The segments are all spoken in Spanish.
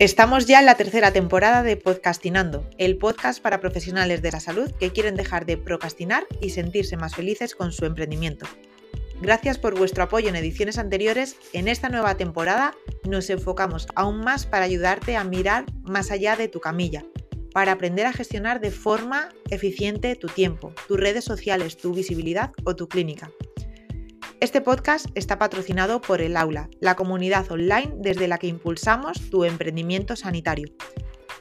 Estamos ya en la tercera temporada de Podcastinando, el podcast para profesionales de la salud que quieren dejar de procrastinar y sentirse más felices con su emprendimiento. Gracias por vuestro apoyo en ediciones anteriores. En esta nueva temporada nos enfocamos aún más para ayudarte a mirar más allá de tu camilla, para aprender a gestionar de forma eficiente tu tiempo, tus redes sociales, tu visibilidad o tu clínica. Este podcast está patrocinado por el Aula, la comunidad online desde la que impulsamos tu emprendimiento sanitario.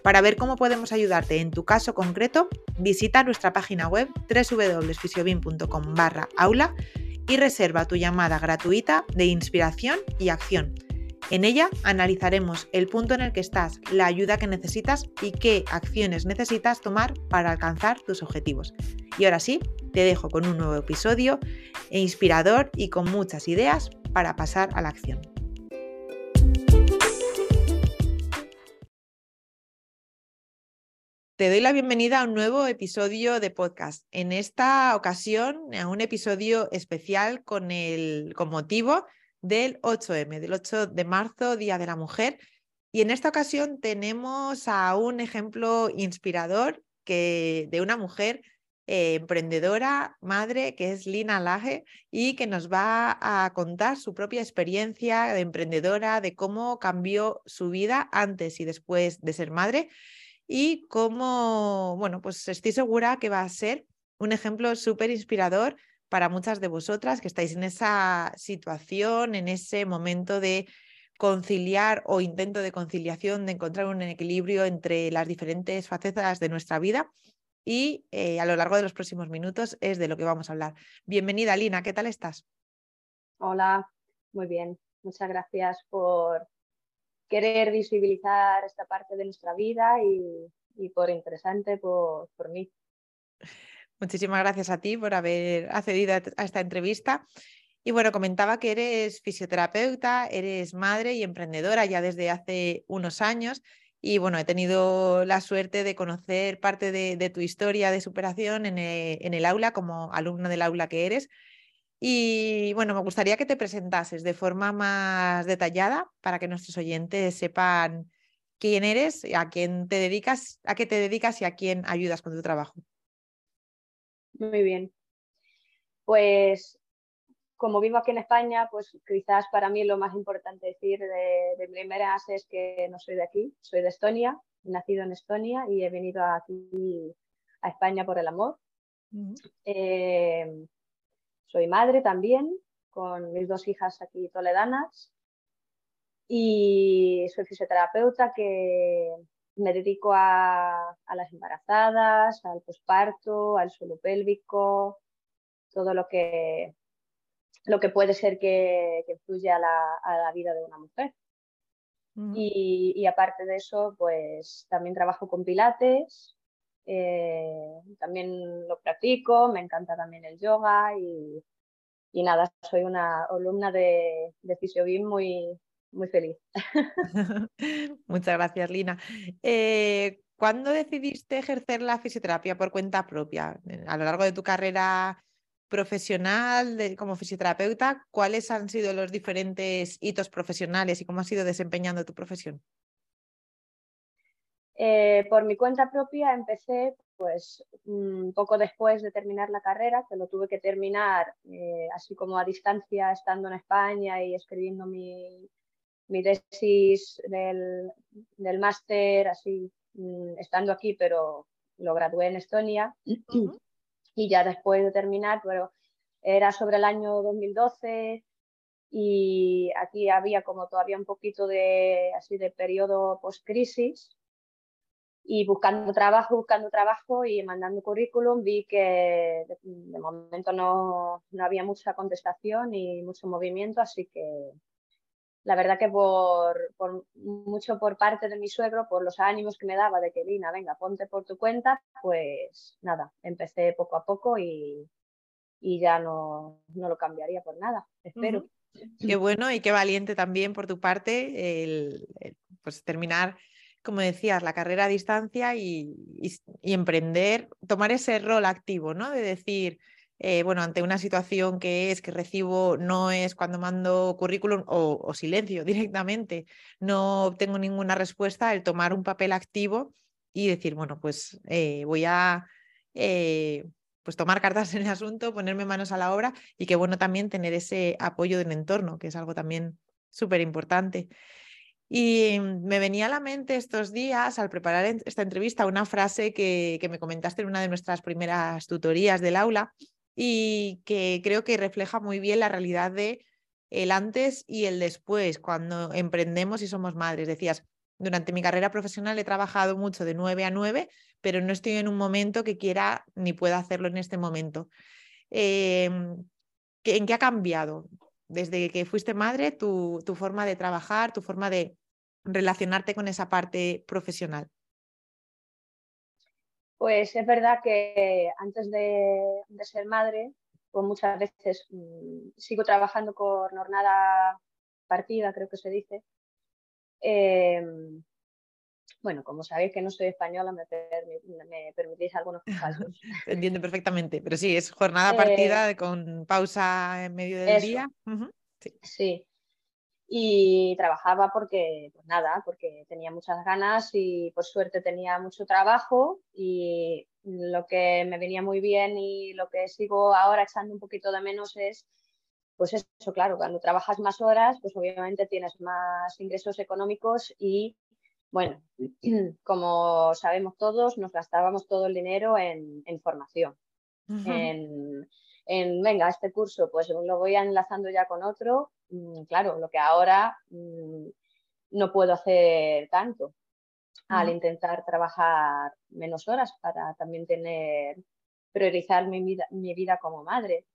Para ver cómo podemos ayudarte en tu caso concreto, visita nuestra página web www.fisiobin.com aula y reserva tu llamada gratuita de inspiración y acción. En ella analizaremos el punto en el que estás, la ayuda que necesitas y qué acciones necesitas tomar para alcanzar tus objetivos. Y ahora sí, te dejo con un nuevo episodio inspirador y con muchas ideas para pasar a la acción. Te doy la bienvenida a un nuevo episodio de podcast. En esta ocasión, a un episodio especial con, el, motivo del 8M, del 8 de marzo, Día de la Mujer. Y en esta ocasión tenemos a un ejemplo inspirador que, de una mujer eh, emprendedora, madre, que es Lina Laje, y que nos va a contar su propia experiencia de emprendedora, de cómo cambió su vida antes y después de ser madre, y cómo, bueno, pues estoy segura que va a ser un ejemplo súper inspirador para muchas de vosotras que estáis en esa situación, en ese momento de conciliar o intento de conciliación, de encontrar un equilibrio entre las diferentes facetas de nuestra vida y eh, a lo largo de los próximos minutos es de lo que vamos a hablar. Bienvenida, Lina, ¿qué tal estás? Hola, muy bien. Muchas gracias por querer visibilizar esta parte de nuestra vida y, por interesante por, por mí. Muchísimas gracias a ti por haber accedido a esta entrevista. Y bueno, comentaba que eres fisioterapeuta, eres madre y emprendedora ya desde hace unos años y bueno, he tenido la suerte de conocer parte de, tu historia de superación en el, aula, como alumna del aula que eres. Y bueno, me gustaría que te presentases de forma más detallada para que nuestros oyentes sepan quién eres, a quién te dedicas, a qué te dedicas y a quién ayudas con tu trabajo. Muy bien. Pues como vivo aquí en España, pues quizás para mí lo más importante decir de, de primeras es que no soy de aquí, soy de Estonia, nacido en Estonia y he venido aquí a España por el amor. Eh, soy madre también, con mis dos hijas aquí toledanas y soy fisioterapeuta que me dedico a, a las embarazadas, al posparto, al suelo pélvico, todo lo que lo que puede ser que, que influya a la, vida de una mujer. y, aparte de eso, pues también trabajo con pilates, eh, también lo practico, me encanta también el yoga y, y nada, soy una alumna de, de muy, muy feliz. Muchas gracias, Lina. Eh, ¿Cuándo decidiste ejercer la fisioterapia por cuenta propia? A lo largo de tu carrera profesional de, como fisioterapeuta, ¿cuáles han sido los diferentes hitos profesionales y cómo has ido desempeñando tu profesión? Eh, por mi cuenta propia empecé pues un poco después de terminar la carrera, que lo tuve que terminar eh, así como a distancia estando en España y escribiendo mi, mi tesis del, del máster, así mm, estando aquí, pero lo gradué en Estonia. Y ya después de terminar, pero era sobre el año 2012 y aquí había como todavía un poquito de así de periodo post-crisis. Y buscando trabajo, buscando trabajo y mandando currículum vi que de, momento no, no, había mucha contestación y mucho movimiento, así que la verdad que por, mucho por parte de mi suegro, por los ánimos que me daba de que Lina, venga, ponte por tu cuenta, pues nada, empecé poco a poco y, y ya no, no, lo cambiaría por nada, espero. Qué bueno y qué valiente también por tu parte el, pues terminar, como decías, la carrera a distancia y, y, emprender, tomar ese rol activo, ¿no? De decir, eh, bueno, ante una situación que es que recibo, no es cuando mando currículum o, silencio directamente, no obtengo ninguna respuesta, el tomar un papel activo y decir, bueno, pues eh, voy a eh, pues tomar cartas en el asunto, ponerme manos a la obra y que bueno también tener ese apoyo del entorno, que es algo también súper importante. Y me venía a la mente estos días, al preparar esta entrevista, una frase que, que me comentaste en una de nuestras primeras tutorías del aula y que creo que refleja muy bien la realidad de el antes y el después, cuando emprendemos y somos madres. Decías, durante mi carrera profesional he trabajado mucho de 9 a 9, pero no estoy en un momento que quiera ni pueda hacerlo en este momento. Em, ¿En qué ha cambiado desde que fuiste madre tu, tu forma de trabajar, tu forma de relacionarte con esa parte profesional? Pues es verdad que antes de, ser madre, pues muchas veces mm, sigo trabajando con jornada partida, creo que se dice. Em, bueno, como sabéis que no soy española, me, permitís algunos casos. Entiendo perfectamente, pero sí, es jornada partida eh, con pausa en medio del día. sí y trabajaba porque, pues nada, porque tenía muchas ganas y por suerte tenía mucho trabajo y lo que me venía muy bien y lo que sigo ahora echando un poquito de menos es, pues eso, claro, cuando trabajas más horas, pues obviamente tienes más ingresos económicos y, bueno, como sabemos todos, nos gastábamos todo el dinero en, formación, en, en, venga, este curso, pues lo voy enlazando ya con otro Mm, claro, lo que ahora mm, no puedo hacer tanto al intentar trabajar menos horas para también tener, priorizar mi vida, mi vida como madre.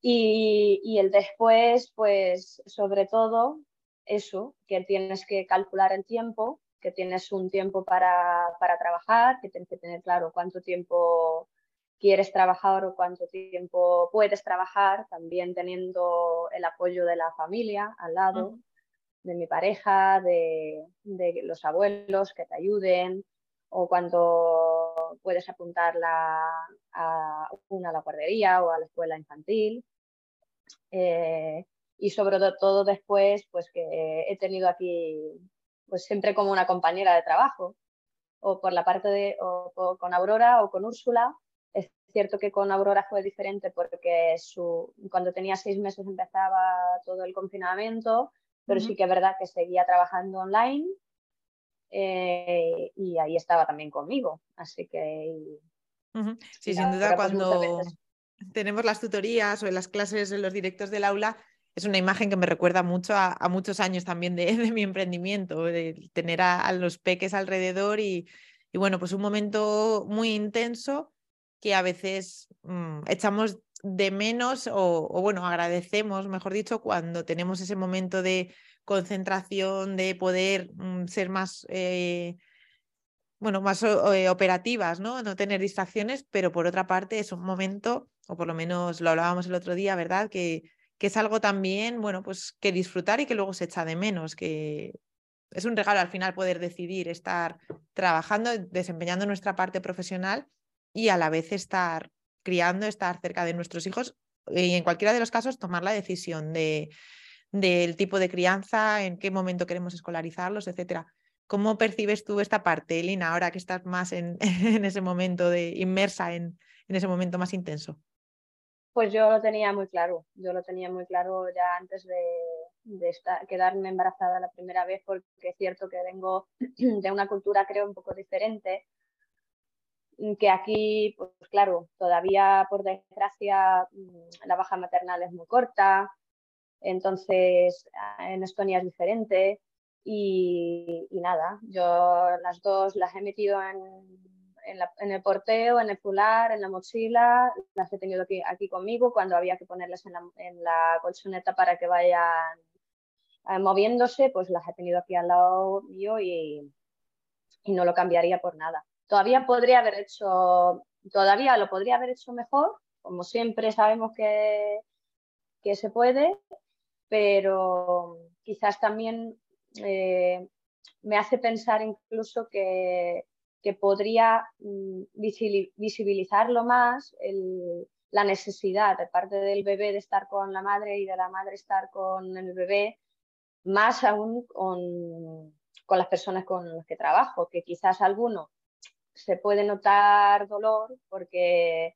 Y, el después, pues sobre todo eso, que tienes que calcular el tiempo, que tienes un tiempo para, para trabajar, que tienes que tener claro cuánto tiempo quieres trabajar o cuánto tiempo puedes trabajar, también teniendo el apoyo de la familia al lado, de mi pareja, de, los abuelos que te ayuden, o cuando puedes apuntarla a una a la guardería o a la escuela infantil. Eh, y sobre todo después, pues que he tenido aquí, pues siempre como una compañera de trabajo, o por la parte de, o con Aurora o con Úrsula, cierto que con Aurora fue diferente porque su, cuando tenía seis meses empezaba todo el confinamiento, pero sí que es verdad que seguía trabajando online eh, y ahí estaba también conmigo. Así que... Sí, sin duda pues, cuando tenemos las tutorías o en las clases, en los directos del aula, es una imagen que me recuerda mucho a, muchos años también de, mi emprendimiento, de tener a, los peques alrededor y, y, bueno, pues un momento muy intenso que a veces mm, echamos de menos o, bueno, agradecemos, mejor dicho, cuando tenemos ese momento de concentración, de poder mm, ser más, eh, bueno, más eh, operativas, ¿no? No tener distracciones, pero por otra parte es un momento, o por lo menos lo hablábamos el otro día, ¿verdad? Que, que es algo también, bueno, pues que disfrutar y que luego se echa de menos, que es un regalo al final poder decidir estar trabajando, desempeñando nuestra parte profesional y a la vez estar criando, estar cerca de nuestros hijos y en cualquiera de los casos tomar la decisión de, del tipo de crianza, en qué momento queremos escolarizarlos, etcétera. ¿Cómo percibes tú esta parte, Lina, ahora que estás más en, en ese momento de inmersa en, en, ese momento más intenso? Pues yo lo tenía muy claro, yo lo tenía muy claro ya antes de, de quedarme embarazada la primera vez, porque es cierto que vengo de una cultura creo un poco diferente, que aquí, pues claro, todavía por desgracia mm, la baja maternal es muy corta, entonces ah, en Estonia es diferente y, nada, yo las dos las he metido en, en, el porteo, en el fular, en la mochila, las he tenido aquí, aquí conmigo cuando había que ponerlas en la, en la colchoneta para que vayan eh, moviéndose, pues las he tenido aquí al lado mío y no lo cambiaría por nada. Todavía podría haber hecho, todavía lo podría haber hecho mejor, como siempre sabemos que, que se puede, pero quizás también eh, me hace pensar incluso que, que podría mm, visibilizarlo más la necesidad de parte del bebé de estar con la madre y de la madre estar con el bebé, más aún con, con las personas con las que trabajo, que quizás alguno se puede notar dolor porque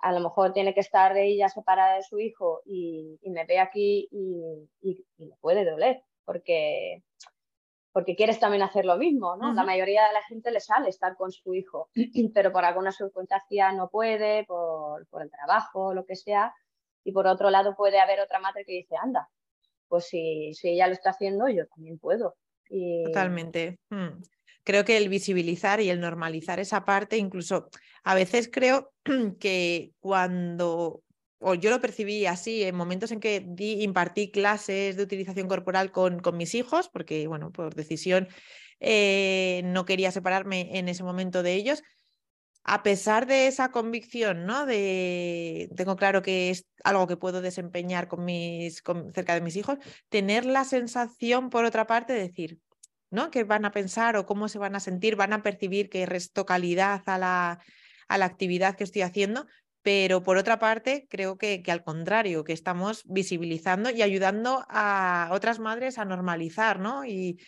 a lo mejor tiene que estar ella separada de su hijo y, me ve aquí y, y, me puede doler porque, porque quieres también hacer lo mismo, ¿no? La mayoría de la gente le sale estar con su hijo, pero por alguna circunstancia no puede, por, por el trabajo, lo que sea, y por otro lado puede haber otra madre que dice, anda, pues si, si ella lo está haciendo, yo también puedo. Totalmente. Mm. Creo que el visibilizar y el normalizar esa parte, incluso a veces creo que cuando, o yo lo percibí así, en momentos en que di, impartí clases de utilización corporal con, con mis hijos, porque, bueno, por decisión eh, no quería separarme en ese momento de ellos, a pesar de esa convicción, ¿no? De tengo claro que es algo que puedo desempeñar con mis, cerca de mis hijos, tener la sensación, por otra parte, de decir, ¿no? ¿Qué van a pensar o cómo se van a sentir? Van a percibir que resto calidad a la, a la actividad que estoy haciendo, pero por otra parte, creo que, que, al contrario, que estamos visibilizando y ayudando a otras madres a normalizar, ¿no? Y,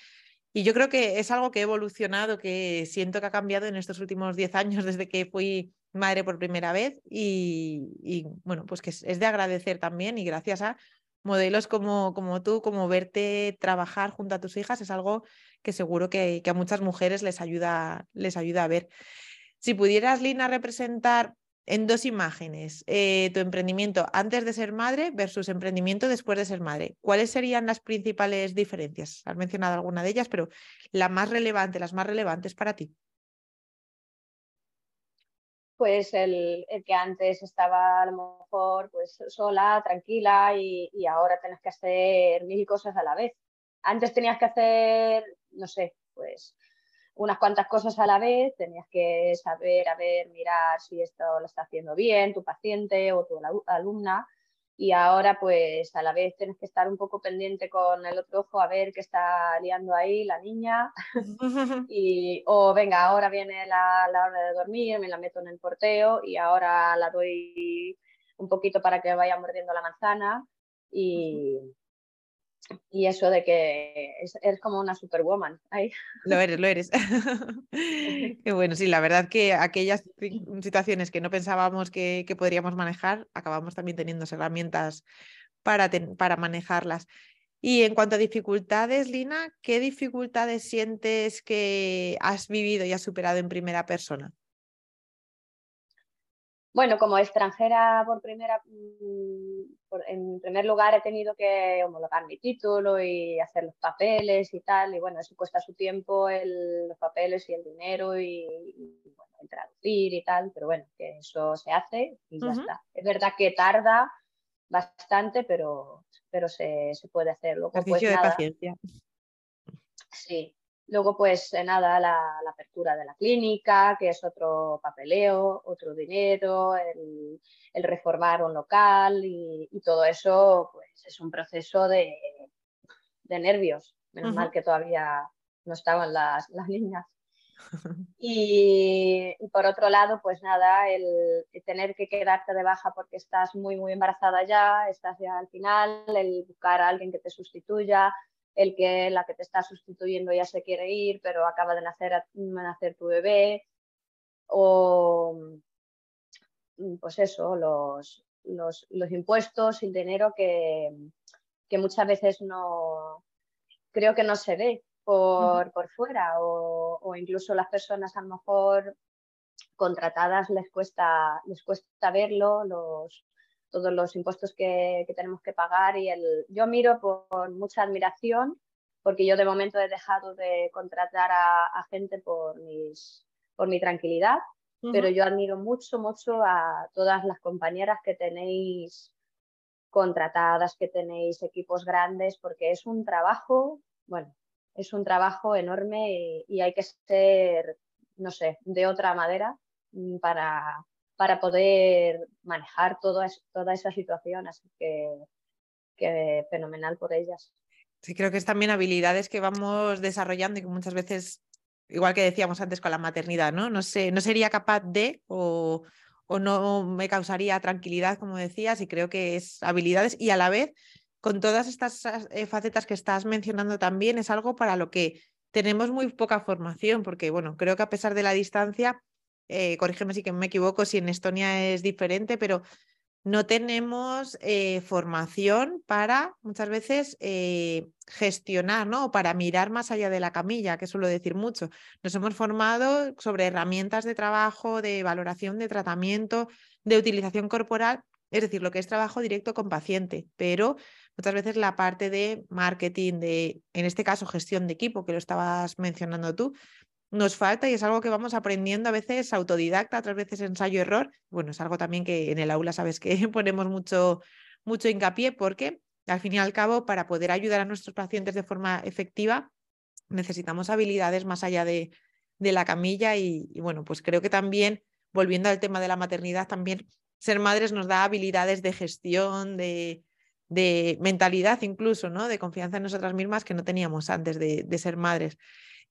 y yo creo que es algo que ha evolucionado, que siento que ha cambiado en estos últimos 10 años desde que fui madre por primera vez y, bueno, pues que es, de agradecer también y gracias a modelos como, como tú, como verte trabajar junto a tus hijas, es algo que seguro que, a muchas mujeres les ayuda, les ayuda a ver. Si pudieras, Lina, representar en dos imágenes eh, tu emprendimiento antes de ser madre versus emprendimiento después de ser madre. ¿Cuáles serían las principales diferencias? Has mencionado alguna de ellas, pero la más relevante, las más relevantes para ti. Pues el, que antes estaba a lo mejor pues sola, tranquila y, y ahora tienes que hacer mil cosas a la vez. Antes tenías que hacer, no sé, pues unas cuantas cosas a la vez, tenías que saber, a ver, mirar si esto lo está haciendo bien tu paciente o tu alumna y ahora pues a la vez tienes que estar un poco pendiente con el otro ojo a ver qué está liando ahí la niña. Y o venga, ahora viene la, la, hora de dormir, me la meto en el porteo y ahora la doy un poquito para que vaya mordiendo la manzana. Y, y eso de que eres como una superwoman. Lo eres, lo eres. Qué bueno, sí, la verdad que aquellas situaciones que no pensábamos que, podríamos manejar, acabamos también teniendo herramientas para, para manejarlas. Y en cuanto a dificultades, Lina, ¿qué dificultades sientes que has vivido y has superado en primera persona? Bueno, como extranjera por primera, mm, en primer lugar he tenido que homologar mi título y hacer los papeles y tal, y bueno, eso cuesta su tiempo, los papeles y el dinero y, bueno, el traducir y tal, pero bueno, que eso se hace y ya está. Es verdad que tarda bastante, pero, pero se, se puede hacer. Luego, pues, de paciencia. Sí, Luego, pues eh, nada, la, apertura de la clínica, que es otro papeleo, otro dinero, el, reformar un local y, todo eso, pues es un proceso de, nervios. Menos mal que todavía no estaban las, niñas. Y, por otro lado, pues nada, el, tener que quedarte de baja porque estás muy, muy embarazada ya, estás ya al final, el buscar a alguien que te sustituya, el que la que te está sustituyendo ya se quiere ir, pero acaba de nacer, nacer tu bebé, o mm, pues eso, los, los, impuestos, el dinero que, que, muchas veces no creo que no se ve por, por fuera, o, o, incluso las personas a lo mejor contratadas les cuesta, les cuesta verlo, los, todos los impuestos que, tenemos que pagar y el, yo miro por mucha admiración porque yo de momento he dejado de contratar a, gente por, mis, por mi tranquilidad, pero yo admiro mucho, mucho a todas las compañeras que tenéis contratadas, que tenéis equipos grandes, porque es un trabajo, bueno, es un trabajo enorme y hay que ser, no sé, de otra manera mm, para, para poder manejar toda esa situación. Así que, fenomenal por ellas. Sí, creo que es también habilidades que vamos desarrollando y que muchas veces, igual que decíamos antes con la maternidad, ¿no? No, sé, no sería capaz de o, o no me causaría tranquilidad, como decías, y creo que es habilidades y a la vez, con todas estas eh, facetas que estás mencionando también, es algo para lo que tenemos muy poca formación, porque bueno, creo que a pesar de la distancia, eh, corrígeme si que me equivoco, si en Estonia es diferente, pero no tenemos eh, formación para muchas veces eh, gestionar, ¿no? Para mirar más allá de la camilla, que suelo decir mucho. Nos hemos formado sobre herramientas de trabajo, de valoración, de tratamiento, de utilización corporal, es decir, lo que es trabajo directo con paciente, pero muchas veces la parte de marketing, de, en este caso, gestión de equipo, que lo estabas mencionando tú, nos falta y es algo que vamos aprendiendo a veces autodidacta, otras veces ensayo-error. Bueno, es algo también que en el aula sabes que ponemos mucho, mucho hincapié porque al fin y al cabo para poder ayudar a nuestros pacientes de forma efectiva necesitamos habilidades más allá de, de la camilla y, bueno, pues creo que también, volviendo al tema de la maternidad, también ser madres nos da habilidades de gestión, de, de mentalidad incluso, ¿no? De confianza en nosotras mismas que no teníamos antes de, de ser madres.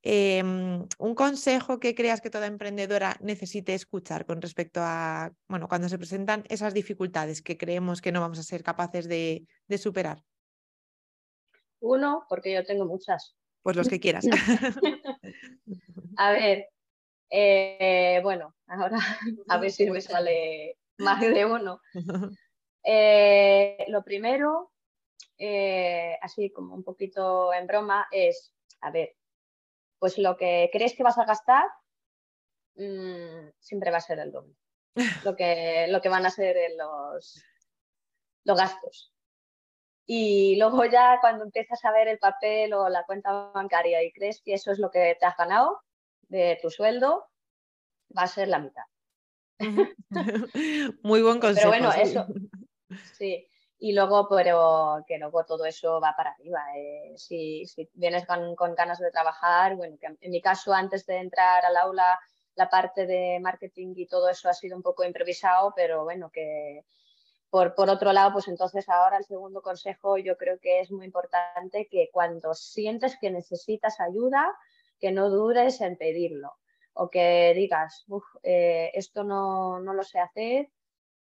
Em, un consejo que creas que toda emprendedora necesite escuchar con respecto a, bueno, cuando se presentan esas dificultades que creemos que no vamos a ser capaces de, superar. Uno, porque yo tengo muchas. Pues los que quieras. a ver, eh, bueno, ahora a ver si me sale más de uno. Eh, lo primero, eh, así como un poquito en broma, es, a ver, pues lo que crees que vas a gastar mm, siempre va a ser el doble. Lo que, lo que van a ser los, los gastos. Y luego ya cuando empiezas a ver el papel o la cuenta bancaria y crees que eso es lo que te has ganado de tu sueldo, va a ser la mitad. Muy buen consejo. Pero bueno, eso, sí, y luego, pero que luego todo eso va para arriba. Eh, si, vienes con, ganas de trabajar, bueno, que en mi caso, antes de entrar al aula, la parte de marketing y todo eso ha sido un poco improvisado, pero bueno, que por, por otro lado, pues entonces ahora el segundo consejo yo creo que es muy importante que cuando sientes que necesitas ayuda, que no dures en pedirlo o que digas, eh, esto no, no, lo sé hacer,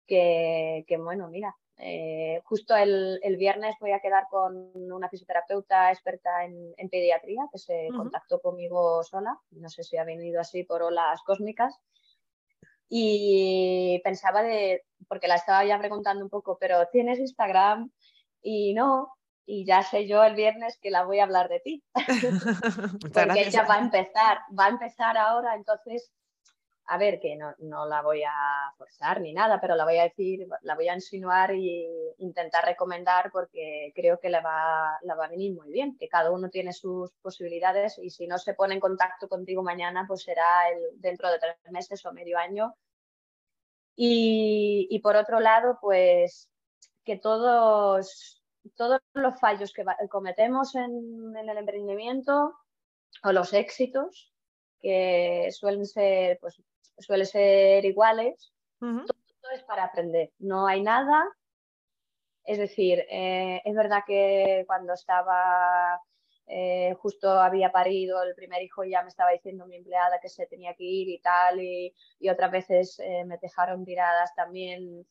que, que bueno, mira, eh, justo el, viernes voy a quedar con una fisioterapeuta experta en, pediatría que se contactó conmigo sola. No sé si ha venido así por olas cósmicas. Y pensaba de, porque la estaba ya preguntando un poco, pero ¿tienes Instagram? Y no, y ya sé yo el viernes que la voy a hablar de ti. porque ella va a empezar, va a empezar ahora, entonces a ver, que no, no, la voy a forzar ni nada, pero la voy a decir, la voy a insinuar e intentar recomendar porque creo que le va, la va a venir muy bien, que cada uno tiene sus posibilidades y si no se pone en contacto contigo mañana, pues será el, dentro de tres meses o medio año. Y, y por otro lado, pues que todos, todos los fallos que cometemos en, en el emprendimiento o los éxitos, que suelen ser pues, suele ser iguales, todo, es para aprender, no hay nada. Es decir, eh, es verdad que cuando estaba, eh, justo había parido el primer hijo, ya me estaba diciendo mi empleada que se tenía que ir y tal, y, otras veces eh, me dejaron tiradas también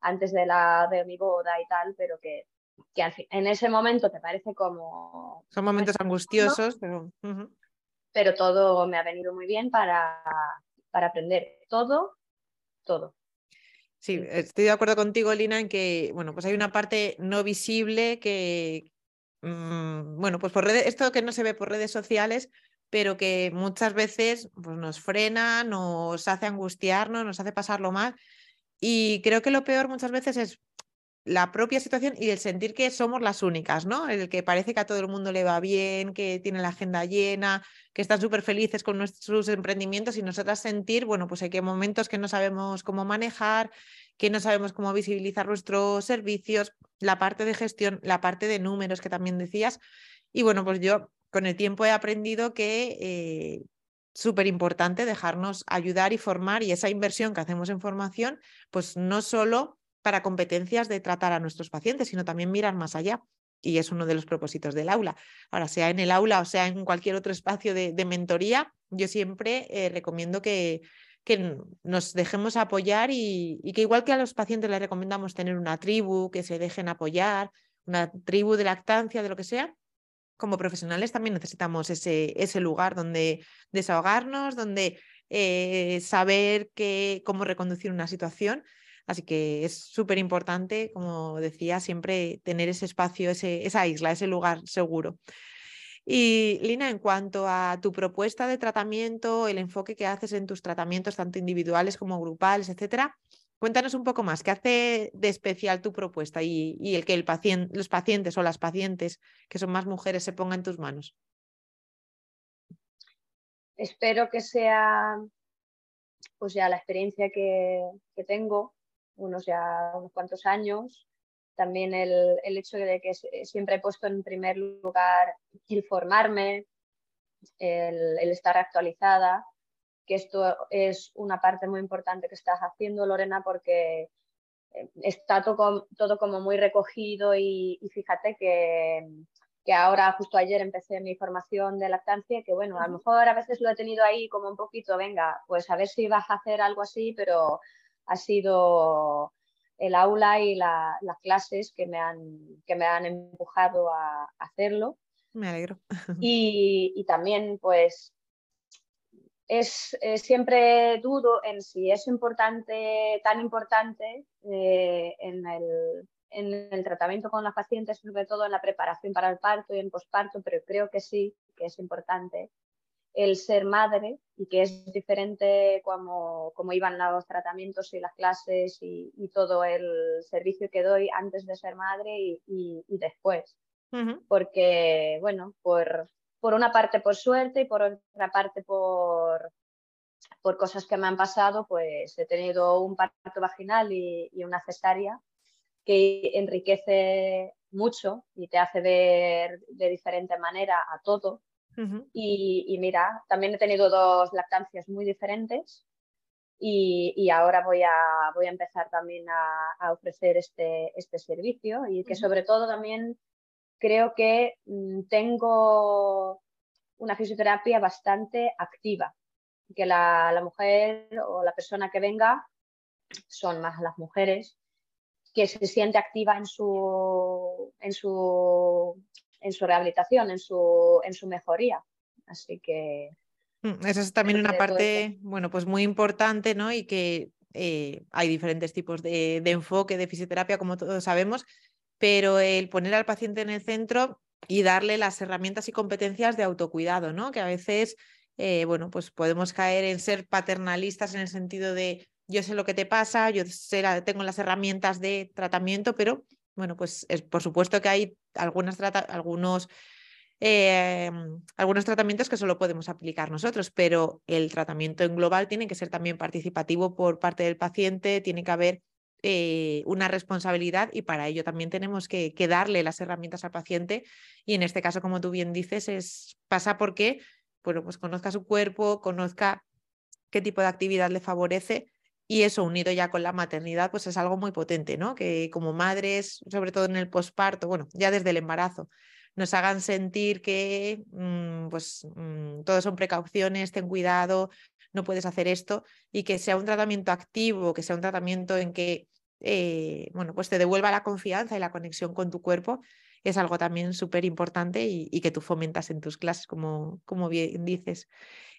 antes de, la, de mi boda y tal, pero que, que en ese momento te parece como... Son momentos angustiosos, pero... Pero todo me ha venido muy bien para, para aprender todo, todo. Sí, estoy de acuerdo contigo, Lina, en que, bueno, pues hay una parte no visible que, mm, bueno, pues por redes, esto que no se ve por redes sociales, pero que muchas veces pues, nos frena, nos hace angustiarnos, nos hace pasarlo mal. Y creo que lo peor muchas veces es la propia situación y el sentir que somos las únicas, ¿no? El que parece que a todo el mundo le va bien, que tiene la agenda llena, que están súper felices con nuestros emprendimientos y nosotras sentir, bueno, pues hay que momentos que no sabemos cómo manejar, que no sabemos cómo visibilizar nuestros servicios, la parte de gestión, la parte de números que también decías. Y bueno, pues yo con el tiempo he aprendido que eh, súper importante dejarnos ayudar y formar y esa inversión que hacemos en formación, pues no solo para competencias de tratar a nuestros pacientes, sino también mirar más allá. Y es uno de los propósitos del aula. Ahora, sea en el aula o sea en cualquier otro espacio de, mentoría, yo siempre eh, recomiendo que, que nos dejemos apoyar y, que igual que a los pacientes les recomendamos tener una tribu, que se dejen apoyar, una tribu de lactancia, de lo que sea, como profesionales también necesitamos ese, ese lugar donde desahogarnos, donde eh, saber cómo reconducir una situación. Así que es súper importante, como decía, siempre tener ese espacio, esa isla, ese lugar seguro. Y Lina, en cuanto a tu propuesta de tratamiento, el enfoque que haces en tus tratamientos, tanto individuales como grupales, etcétera, cuéntanos un poco más, ¿qué hace de especial tu propuesta y, el que los pacientes o las pacientes, que son más mujeres, se pongan en tus manos? Espero que sea pues ya la experiencia que tengo, unos ya unos cuantos años, también el, el, hecho de que siempre he puesto en primer lugar el formarme, el, el, estar actualizada, que esto es una parte muy importante que estás haciendo, Lorena, porque eh, está todo, todo como muy recogido y, y fíjate que, que, ahora, justo ayer, empecé mi formación de lactancia, que bueno, a lo mejor a veces lo he tenido ahí como un poquito, venga, pues a ver si vas a hacer algo así, pero ha sido el aula y las clases que me han, que me han empujado a, hacerlo. Me alegro. Y, también, pues, es, siempre dudo en si es importante, tan importante eh, en, el, en, el, tratamiento con las pacientes, sobre todo en la preparación para el parto y en posparto, pero creo que sí, que es importante el ser madre y que es diferente como, como iban los tratamientos y las clases y, todo el servicio que doy antes de ser madre y, después. Porque, bueno, por, por una parte por suerte y por otra parte por, por cosas que me han pasado, pues he tenido un parto vaginal y, y una cesárea que enriquece mucho y te hace ver de diferente manera a todo y, mira, también he tenido dos lactancias muy diferentes y, ahora voy a, voy a empezar también a, ofrecer este, este servicio y que sobre todo también creo que mm, tengo una fisioterapia bastante activa, que la, la, mujer o la persona que venga son más las mujeres que se siente activa en su, en su en su rehabilitación, en su, en su mejoría. Así que... Mm, esa es también una parte, bueno, pues muy importante, ¿no? Y que eh, hay diferentes tipos de, enfoque de fisioterapia, como todos sabemos, pero el poner al paciente en el centro y darle las herramientas y competencias de autocuidado, ¿no? Que a veces, eh, bueno, pues podemos caer en ser paternalistas en el sentido de yo sé lo que te pasa, yo sé, tengo las herramientas de tratamiento, pero bueno, pues es, por supuesto que hay algunas algunos, eh, algunos tratamientos que solo podemos aplicar nosotros, pero el tratamiento en global tiene que ser también participativo por parte del paciente, tiene que haber eh, una responsabilidad y para ello también tenemos que, darle las herramientas al paciente. Y en este caso, como tú bien dices, es, pasa porque bueno, pues conozca su cuerpo, conozca qué tipo de actividad le favorece y eso unido ya con la maternidad, pues es algo muy potente, ¿no? Que como madres, sobre todo en el posparto, bueno, ya desde el embarazo, nos hagan sentir que mm, pues mm, todo son precauciones, ten cuidado, no puedes hacer esto y que sea un tratamiento activo, que sea un tratamiento en que eh, bueno, pues te devuelva la confianza y la conexión con tu cuerpo, es algo también súper importante y, y, que tú fomentas en tus clases, como, como bien dices.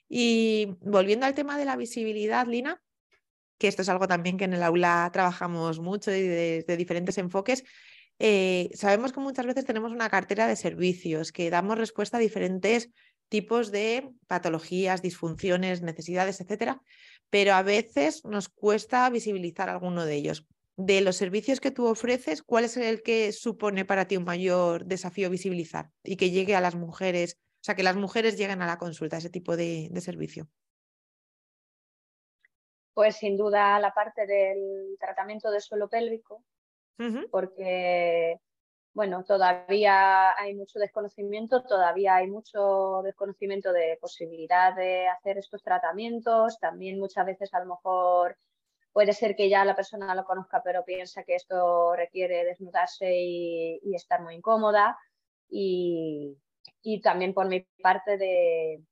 Y volviendo al tema de la visibilidad, Lina, que esto es algo también que en el aula trabajamos mucho y desde diferentes enfoques. Eh, sabemos que muchas veces tenemos una cartera de servicios que damos respuesta a diferentes tipos de patologías, disfunciones, necesidades, etcétera, pero a veces nos cuesta visibilizar alguno de ellos. De los servicios que tú ofreces, ¿cuál es el que supone para ti un mayor desafío visibilizar y que llegue a las mujeres, o sea, que las mujeres lleguen a la consulta, ese tipo de servicio? Pues sin duda la parte del tratamiento del suelo pélvico, porque bueno, todavía hay mucho desconocimiento, todavía hay mucho desconocimiento de posibilidad de hacer estos tratamientos, también muchas veces a lo mejor puede ser que ya la persona lo conozca, pero piensa que esto requiere desnudarse y, estar muy incómoda. Y, y, también por mi parte de,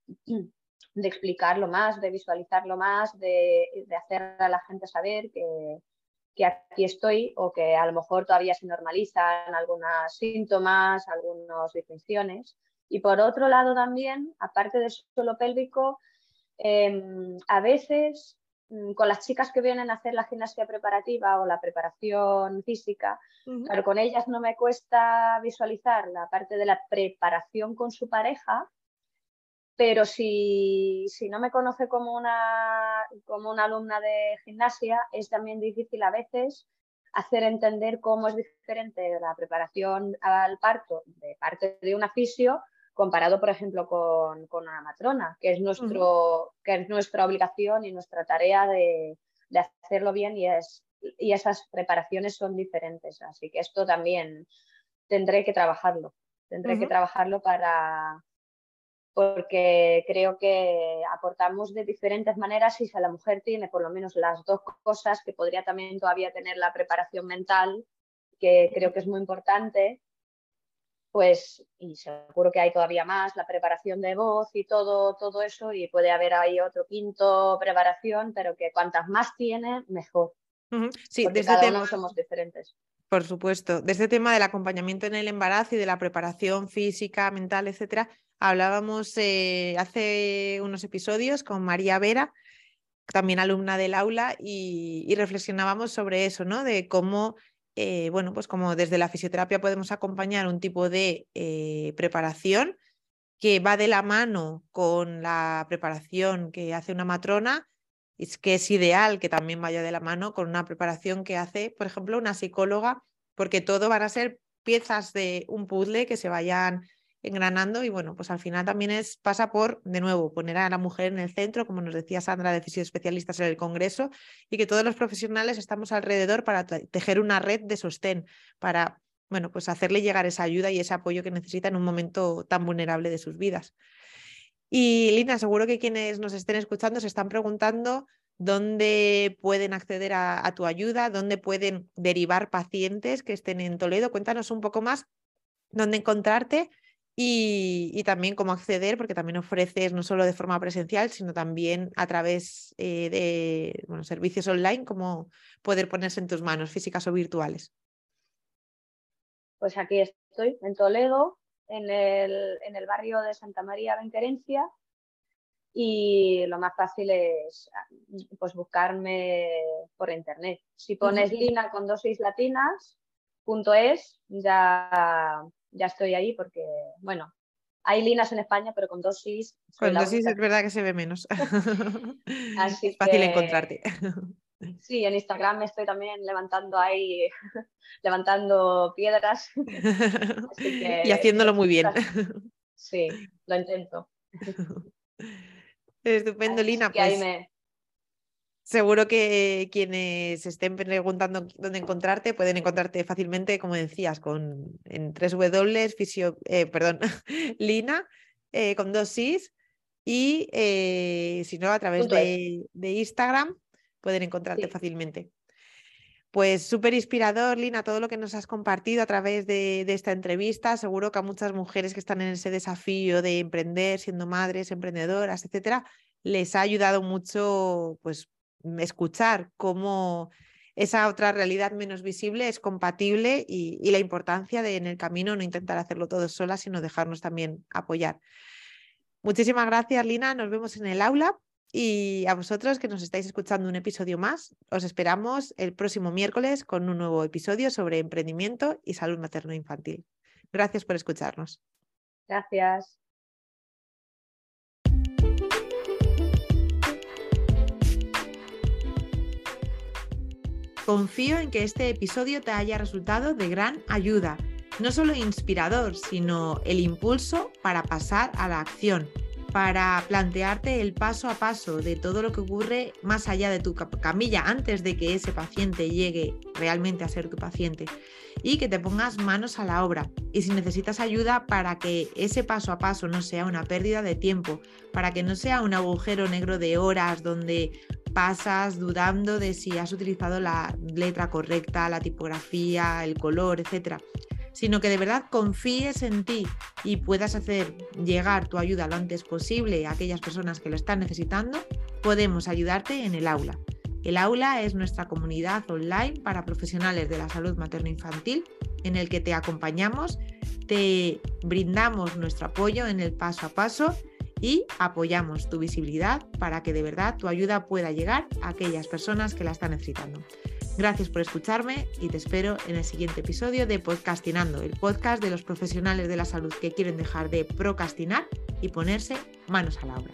de explicarlo más, de visualizarlo más, de, de hacer a la gente saber que, que aquí estoy o que a lo mejor todavía se normalizan algunos síntomas, algunas distinciones. Y por otro lado también, aparte del suelo pélvico, em, a veces mm, con las chicas que vienen a hacer la gimnasia preparativa o la preparación física, pero con ellas no me cuesta visualizar la parte de la preparación con su pareja, pero si, no me conoce como una, como una alumna de gimnasia, es también difícil a veces hacer entender cómo es diferente la preparación al parto de parte de un fisio comparado, por ejemplo, con, una matrona, que es, nuestro, que es nuestra obligación y nuestra tarea de, hacerlo bien y, es, y esas preparaciones son diferentes. Así que esto también tendré que trabajarlo. Tendré que trabajarlo para, porque creo que aportamos de diferentes maneras y si la mujer tiene por lo menos las dos cosas, que podría también todavía tener la preparación mental, que creo que es muy importante, pues, y seguro que hay todavía más, la preparación de voz y todo, todo eso, y puede haber ahí otro quinto preparación, pero que cuantas más tiene, mejor. Sí, porque cada uno somos diferentes. Por supuesto, de este tema del acompañamiento en el embarazo y de la preparación física, mental, etcétera, hablábamos eh, hace unos episodios con María Vera, también alumna del aula, y, reflexionábamos sobre eso, ¿no? De cómo, eh, bueno, pues como desde la fisioterapia podemos acompañar un tipo de eh, preparación que va de la mano con la preparación que hace una matrona es que es ideal que también vaya de la mano con una preparación que hace, por ejemplo, una psicóloga, porque todo van a ser piezas de un puzzle que se vayan engranando y bueno, pues al final también es, pasa por, de nuevo, poner a la mujer en el centro, como nos decía Sandra de Fisioespecialistas en el Congreso, y que todos los profesionales estamos alrededor para tejer una red de sostén, para, bueno, pues hacerle llegar esa ayuda y ese apoyo que necesita en un momento tan vulnerable de sus vidas. Y Lina, seguro que quienes nos estén escuchando se están preguntando dónde pueden acceder a, tu ayuda, dónde pueden derivar pacientes que estén en Toledo. Cuéntanos un poco más dónde encontrarte y, también cómo acceder, porque también ofreces no solo de forma presencial, sino también a través eh, de bueno, servicios online, cómo poder ponerse en tus manos, físicas o virtuales. Pues aquí estoy, en Toledo, en el, en el barrio de Santa María Benquerencia y lo más fácil es pues buscarme por internet. Si pones Lina con dosis latinas punto es, ya, ya estoy ahí porque, bueno, hay linas en España, pero con dosis. Con dosis es verdad que se ve menos. es fácil encontrarte. Sí, en Instagram estoy también levantando ahí, levantando piedras. y haciéndolo muy bien. Sí, lo intento. Estupendo, Lina. Pues, seguro que quienes estén preguntando dónde encontrarte pueden encontrarte fácilmente, como decías, con en W fisio, eh, perdón, Lina, eh, con dos Sis, y eh, si no, a través de, Instagram pueden encontrarte fácilmente. Pues súper inspirador, Lina, todo lo que nos has compartido a través de, esta entrevista. Seguro que a muchas mujeres que están en ese desafío de emprender, siendo madres, emprendedoras, etcétera, les ha ayudado mucho pues, escuchar cómo esa otra realidad menos visible es compatible y, la importancia de en el camino no intentar hacerlo todo sola, sino dejarnos también apoyar. Muchísimas gracias, Lina. Nos vemos en el aula. Y a vosotros que nos estáis escuchando un episodio más, os esperamos el próximo miércoles con un nuevo episodio sobre emprendimiento y salud materno-infantil. Gracias por escucharnos. Gracias. Confío en que este episodio te haya resultado de gran ayuda, no solo inspirador, sino el impulso para pasar a la acción para plantearte el paso a paso de todo lo que ocurre más allá de tu camilla antes de que ese paciente llegue realmente a ser tu paciente y que te pongas manos a la obra. Y si necesitas ayuda para que ese paso a paso no sea una pérdida de tiempo, para que no sea un agujero negro de horas donde pasas dudando de si has utilizado la letra correcta, la tipografía, el color, etcétera sino que de verdad confíes en ti y puedas hacer llegar tu ayuda lo antes posible a aquellas personas que lo están necesitando, podemos ayudarte en el aula. El aula es nuestra comunidad online para profesionales de la salud materno-infantil en el que te acompañamos, te brindamos nuestro apoyo en el paso a paso y apoyamos tu visibilidad para que de verdad tu ayuda pueda llegar a aquellas personas que la están necesitando. Gracias por escucharme y te espero en el siguiente episodio de Podcastinando, el podcast de los profesionales de la salud que quieren dejar de procrastinar y ponerse manos a la obra.